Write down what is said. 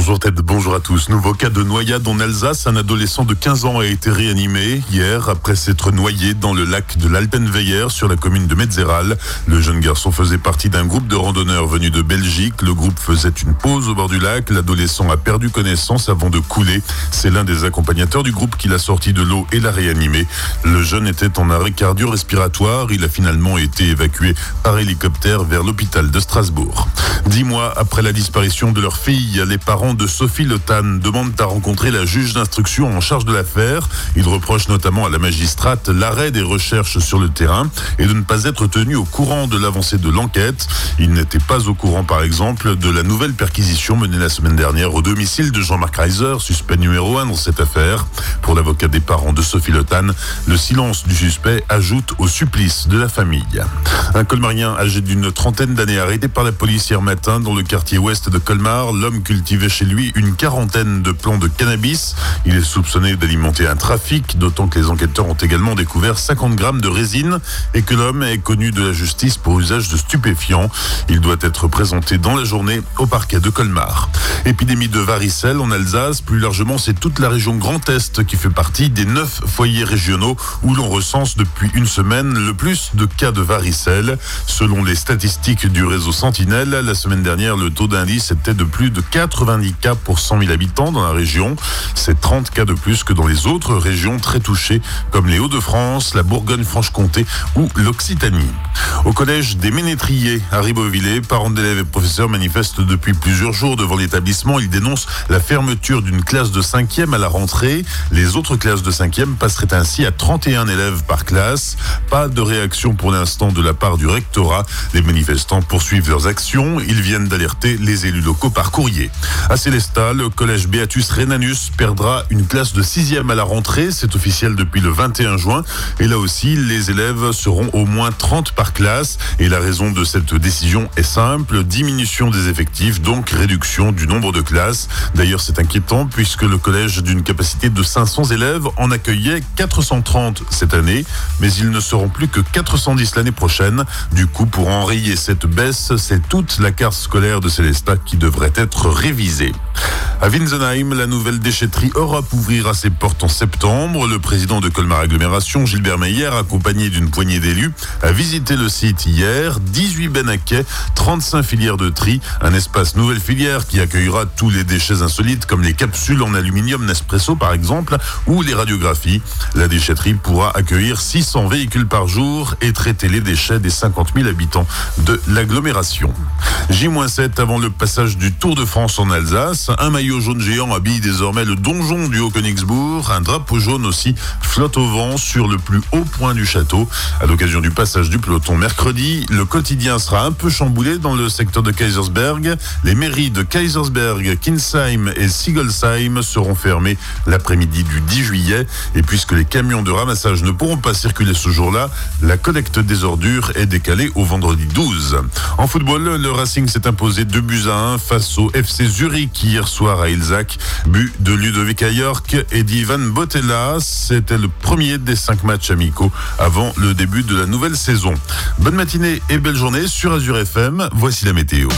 Bonjour Ted, bonjour à tous. Nouveau cas de noyade en Alsace. Un adolescent de 15 ans a été réanimé hier après s'être noyé dans le lac de l'Alpenweyer sur la commune de Metzeral. Le jeune garçon faisait partie d'un groupe de randonneurs venus de Belgique. Le groupe faisait une pause au bord du lac. L'adolescent a perdu connaissance avant de couler. C'est l'un des accompagnateurs du groupe qui l'a sorti de l'eau et l'a réanimé. Le jeune était en arrêt cardio-respiratoire. Il a finalement été évacué par hélicoptère vers l'hôpital de Strasbourg. Dix mois après la disparition de leur fille, les parents de Sophie Le demandent à rencontrer la juge d'instruction en charge de l'affaire. Ils reprochent notamment à la magistrate l'arrêt des recherches sur le terrain et de ne pas être tenu au courant de l'avancée de l'enquête. Ils n'étaient pas au courant, par exemple, de la nouvelle perquisition menée la semaine dernière au domicile de Jean-Marc Reiser, suspect numéro un dans cette affaire. Pour l'avocat des parents de Sophie Le le silence du suspect ajoute au supplice de la famille. Un colmarien âgé d'une trentaine d'années arrêté par la police hier matin dans le quartier ouest de Colmar. L'homme cultivait chez lui une quarantaine de plants de cannabis. Il est soupçonné d'alimenter un trafic, d'autant que les enquêteurs ont également découvert 50 grammes de résine et que l'homme est connu de la justice pour usage de stupéfiants. Il doit être présenté dans la journée au parquet de Colmar. Épidémie de varicelle en Alsace, plus largement c'est toute la région Grand Est qui fait partie des neuf foyers régionaux où l'on recense depuis une semaine le plus de cas de varicelle. Selon les statistiques du réseau Sentinelle, la semaine dernière le taux d'indice était de plus de 90 cas pour 100 000 habitants dans la région. C'est 30 cas de plus que dans les autres régions très touchées, comme les Hauts-de-France, la Bourgogne-Franche-Comté ou l'Occitanie. Au collège des Ménétriers à Ribeauvillé, parents d'élèves et professeurs manifestent depuis plusieurs jours devant l'établissement. Ils dénoncent la fermeture d'une classe de 5e à la rentrée. Les autres classes de 5e passeraient ainsi à 31 élèves par classe. Pas de réaction pour l'instant de la part du rectorat. Les manifestants poursuivent leurs actions. Ils viennent d'alerter les élus locaux par courrier. À Célestat, le collège Beatus Renanus perdra une classe de 6e à la rentrée. C'est officiel depuis le 21 juin. Et là aussi, les élèves seront au moins 30 par classe. Et la raison de cette décision est simple. Diminution des effectifs, donc réduction du nombre de classes. D'ailleurs, c'est inquiétant puisque le collège d'une capacité de 500 élèves en accueillait 430 cette année. Mais ils ne seront plus que 410 l'année prochaine. Du coup, pour enrayer cette baisse, c'est toute la carte scolaire de Célestat qui devrait être révisée. 2015. À Winsenheim, la nouvelle déchetterie Europe ouvrira ses portes en septembre. Le président de Colmar Agglomération, Gilbert Meyer, accompagné d'une poignée d'élus, a visité le site hier. 18 benaquets, 35 filières de tri, un espace nouvelle filière qui accueillera tous les déchets insolites comme les capsules en aluminium Nespresso par exemple ou les radiographies. La déchetterie pourra accueillir 600 véhicules par jour et traiter les déchets des 50 000 habitants de l'agglomération. J-7 avant le passage du Tour de France en Alsace. Un maillot jaune géant habille désormais le donjon du Haut-Königsbourg. Un drapeau jaune aussi flotte au vent sur le plus haut point du château. À l'occasion du passage du peloton mercredi, le quotidien sera un peu chamboulé dans le secteur de Kaisersberg. Les mairies de Kaisersberg, Kinsheim et Sigolsheim seront fermées l'après-midi du 10 juillet. Et puisque les camions de ramassage ne pourront pas circuler ce jour-là, la collecte des ordures est décalée au vendredi 12. En football, le Racing s'est imposé 2 buts à 1 face au FC Zurich hier soir à Ilzac. But de Ludovic York et d'Ivan Botella. C'était le premier des cinq matchs amicaux avant le début de la nouvelle saison. Bonne matinée et belle journée sur Azure FM. Voici la météo.